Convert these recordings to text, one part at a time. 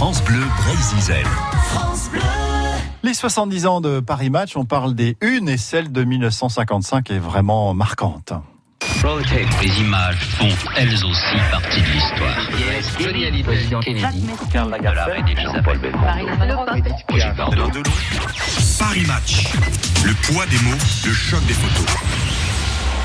France Bleu Brésil. Les 70 ans de Paris Match, on parle des unes et celle de 1955 est vraiment marquante. Les images font elles aussi partie de l'histoire. Johnny Hallyday, de la reine Elisabeth. Paris Match. Le poids des mots, le choc des photos.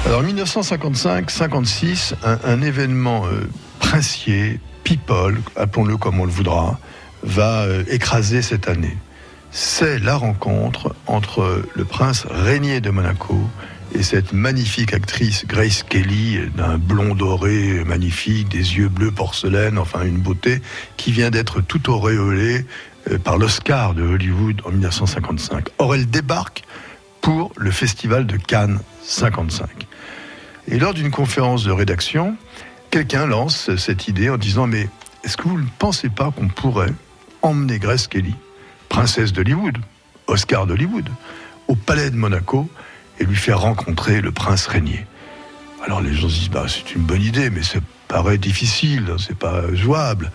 Alors 1955-56, un, un, événement euh, princier, people, appelons-le comme on le voudra, va euh, écraser cette année. C'est la rencontre entre le prince régnier de Monaco et cette magnifique actrice Grace Kelly, d'un blond doré magnifique, des yeux bleus porcelaine, enfin une beauté, qui vient d'être tout auréolée euh, par l'Oscar de Hollywood en 1955. Or, elle débarque pour le festival de Cannes 55. Et lors d'une conférence de rédaction, quelqu'un lance cette idée en disant Mais est-ce que vous ne pensez pas qu'on pourrait emmener Grace Kelly, princesse d'Hollywood, Oscar d'Hollywood, au palais de Monaco et lui faire rencontrer le prince régnier? Alors les gens se disent bah, C'est une bonne idée, mais ça paraît difficile, c'est pas jouable.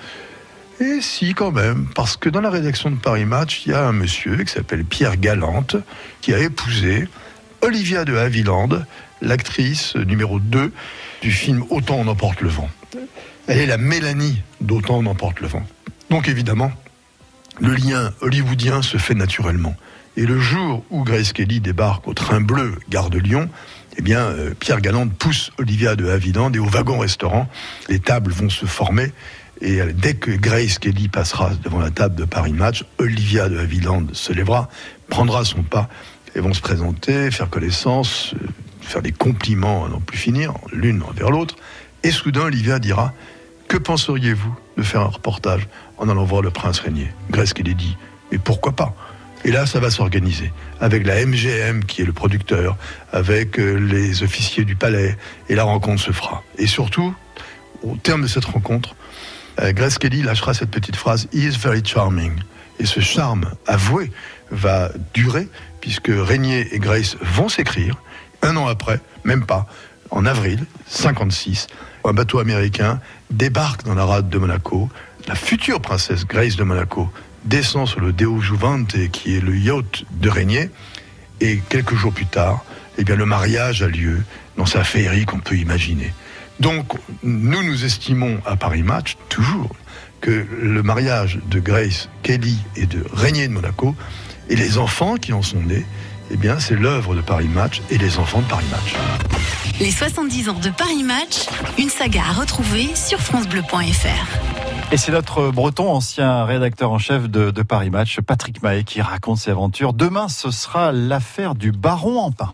Et si, quand même, parce que dans la rédaction de Paris Match, il y a un monsieur qui s'appelle Pierre Galante, qui a épousé Olivia de Havilland, l'actrice numéro 2 du film Autant on emporte le vent. Elle est la Mélanie d'Autant on emporte le vent. Donc évidemment, le lien hollywoodien se fait naturellement. Et le jour où Grace Kelly débarque au train bleu, gare de Lyon, eh bien, euh, Pierre Galante pousse Olivia de Havilland et au wagon-restaurant, les tables vont se former. Et euh, dès que Grace Kelly passera devant la table de Paris Match, Olivia de Havilland se lèvera, prendra son pas et vont se présenter, faire connaissance, euh, faire des compliments à n'en plus finir, l'une envers l'autre. Et soudain, Olivia dira Que penseriez-vous de faire un reportage en allant voir le prince régnier? Grace Kelly dit Mais pourquoi pas? Et là, ça va s'organiser avec la MGM qui est le producteur, avec euh, les officiers du palais, et la rencontre se fera. Et surtout, au terme de cette rencontre, euh, Grace Kelly lâchera cette petite phrase He is very charming. Et ce charme avoué va durer, puisque Régnier et Grace vont s'écrire. Un an après, même pas, en avril 56, un bateau américain débarque dans la rade de Monaco. La future princesse Grace de Monaco descend sur le Deo Juvante, qui est le yacht de Régnier, et quelques jours plus tard, eh bien, le mariage a lieu dans sa féerie qu'on peut imaginer. Donc, nous nous estimons à Paris Match, toujours, que le mariage de Grace Kelly et de Régnier de Monaco, et les enfants qui en sont nés, eh bien, c'est l'œuvre de Paris Match et les enfants de Paris Match. Les 70 ans de Paris Match, une saga à retrouver sur FranceBleu.fr. Et c'est notre breton, ancien rédacteur en chef de, de Paris Match, Patrick Mahé, qui raconte ses aventures. Demain, ce sera l'affaire du baron en pain.